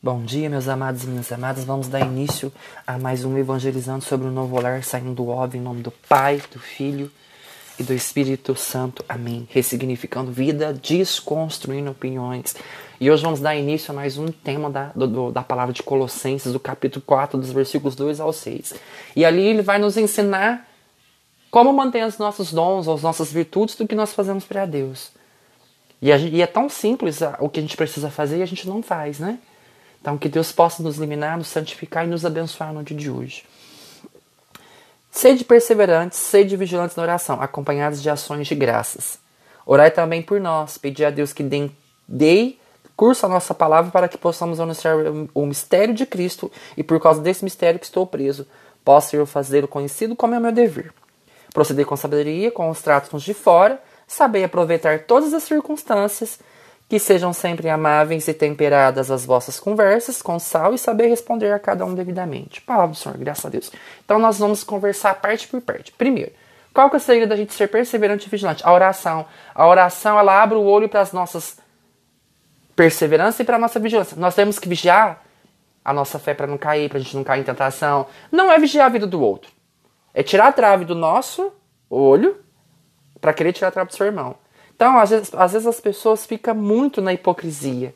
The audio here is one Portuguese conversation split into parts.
Bom dia, meus amados e minhas amadas. Vamos dar início a mais um Evangelizando sobre o Novo Olhar, saindo do óbvio, em nome do Pai, do Filho e do Espírito Santo. Amém. Ressignificando vida, desconstruindo opiniões. E hoje vamos dar início a mais um tema da, do, da palavra de Colossenses, do capítulo 4, dos versículos 2 ao 6. E ali ele vai nos ensinar como manter os nossos dons, as nossas virtudes do que nós fazemos para Deus. E, e é tão simples o que a gente precisa fazer e a gente não faz, né? Então, que Deus possa nos eliminar, nos santificar e nos abençoar no dia de hoje. Sede perseverantes, sede vigilantes na oração, acompanhados de ações de graças. Orai também por nós, pedir a Deus que dê, dê curso a nossa palavra para que possamos anunciar o mistério de Cristo e por causa desse mistério que estou preso, possa eu fazê-lo conhecido como é o meu dever. Proceder com sabedoria, com os tratos de fora, saber aproveitar todas as circunstâncias que sejam sempre amáveis e temperadas as vossas conversas com sal e saber responder a cada um devidamente. Palavra do Senhor, graças a Deus. Então nós vamos conversar parte por parte. Primeiro, qual que é o segredo da gente ser perseverante e vigilante? A oração. A oração, ela abre o olho para as nossas perseverança e para a nossa vigilância. Nós temos que vigiar a nossa fé para não cair, para a gente não cair em tentação. Não é vigiar a vida do outro. É tirar a trave do nosso olho para querer tirar a trave do seu irmão. Então, às vezes, às vezes as pessoas ficam muito na hipocrisia.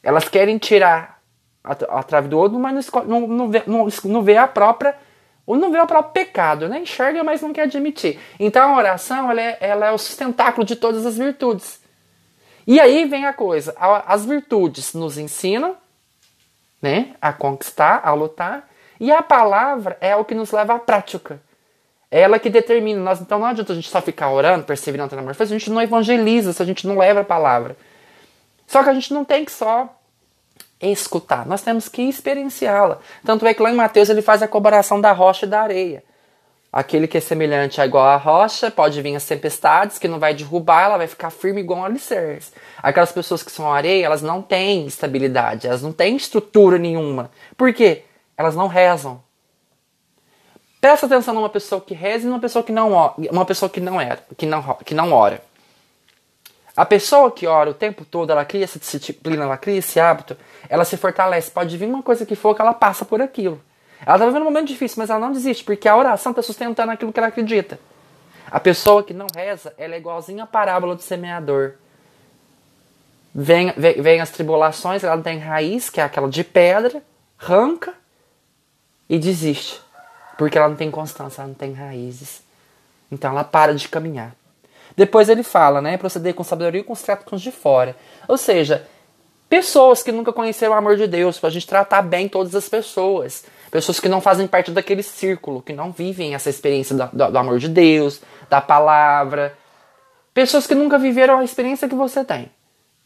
Elas querem tirar a, a trave do outro, mas não, não, não, vê, não, não vê a própria ou não vê o próprio pecado, né? enxerga, mas não quer admitir. Então a oração ela é, ela é o sustentáculo de todas as virtudes. E aí vem a coisa: as virtudes nos ensinam né, a conquistar, a lutar, e a palavra é o que nos leva à prática. É ela que determina. Nós, então não adianta a gente só ficar orando, perseverando na amor, se a gente não evangeliza, se a gente não leva a palavra. Só que a gente não tem que só escutar, nós temos que experienciá-la. Tanto é que lá em Mateus ele faz a comparação da rocha e da areia. Aquele que é semelhante a igual à rocha, pode vir as tempestades, que não vai derrubar, ela vai ficar firme igual um alicerce. Aquelas pessoas que são areia, elas não têm estabilidade, elas não têm estrutura nenhuma. Por quê? Elas não rezam. Presta atenção numa pessoa que reza e numa pessoa que não uma pessoa que não era, que não, que não ora. A pessoa que ora o tempo todo, ela cria essa disciplina, ela cria esse hábito, ela se fortalece. Pode vir uma coisa que for que ela passa por aquilo. Ela está vivendo um momento difícil, mas ela não desiste, porque a oração está sustentando aquilo que ela acredita. A pessoa que não reza, ela é igualzinha a parábola do semeador. Vem, vem, vem as tribulações, ela tem raiz, que é aquela de pedra, arranca e desiste. Porque ela não tem constância, ela não tem raízes. Então ela para de caminhar. Depois ele fala, né? Proceder com sabedoria e com os tratos de fora. Ou seja, pessoas que nunca conheceram o amor de Deus, para a gente tratar bem todas as pessoas. Pessoas que não fazem parte daquele círculo, que não vivem essa experiência do, do amor de Deus, da palavra. Pessoas que nunca viveram a experiência que você tem.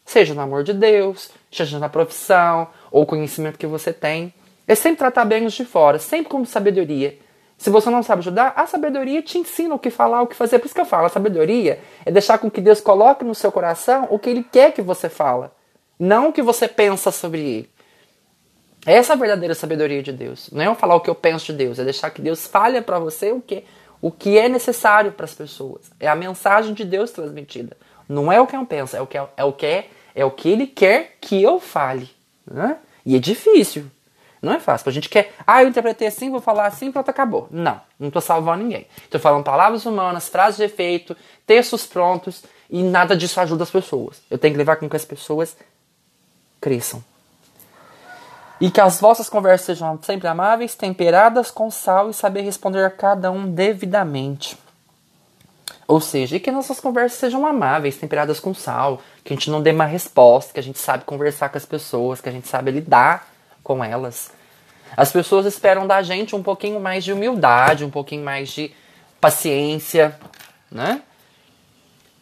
Seja no amor de Deus, seja na profissão, ou conhecimento que você tem. É sempre tratar bem os de fora, sempre com sabedoria. Se você não sabe ajudar, a sabedoria te ensina o que falar, o que fazer. Por isso que eu falo, a sabedoria é deixar com que Deus coloque no seu coração o que Ele quer que você fala, não o que você pensa sobre Ele. Essa é a verdadeira sabedoria de Deus. Não é eu falar o que eu penso de Deus, é deixar que Deus fale para você o que, o que é necessário para as pessoas. É a mensagem de Deus transmitida. Não é o que eu penso, é o que, é, é o que, é, é o que Ele quer que eu fale. Né? E é difícil. Não é fácil. A gente quer, ah, eu interpretei assim, vou falar assim, pronto, acabou. Não, não estou salvando ninguém. Estou falando palavras humanas, frases de efeito, textos prontos e nada disso ajuda as pessoas. Eu tenho que levar com que as pessoas cresçam. E que as vossas conversas sejam sempre amáveis, temperadas com sal e saber responder a cada um devidamente. Ou seja, e que nossas conversas sejam amáveis, temperadas com sal, que a gente não dê má resposta, que a gente sabe conversar com as pessoas, que a gente sabe lidar com elas. As pessoas esperam da gente um pouquinho mais de humildade, um pouquinho mais de paciência, né?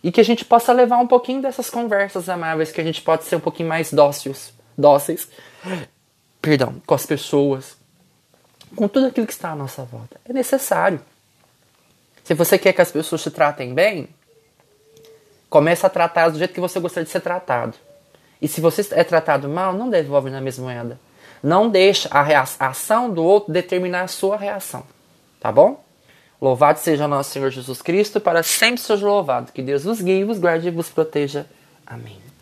E que a gente possa levar um pouquinho dessas conversas amáveis, que a gente pode ser um pouquinho mais dóceis, dóceis, perdão, com as pessoas, com tudo aquilo que está à nossa volta. É necessário. Se você quer que as pessoas te tratem bem, comece a tratar do jeito que você gostaria de ser tratado. E se você é tratado mal, não devolve na mesma moeda. Não deixe a, a ação do outro determinar a sua reação. Tá bom? Louvado seja nosso Senhor Jesus Cristo, para sempre seja louvado. Que Deus vos guie, vos guarde e vos proteja. Amém.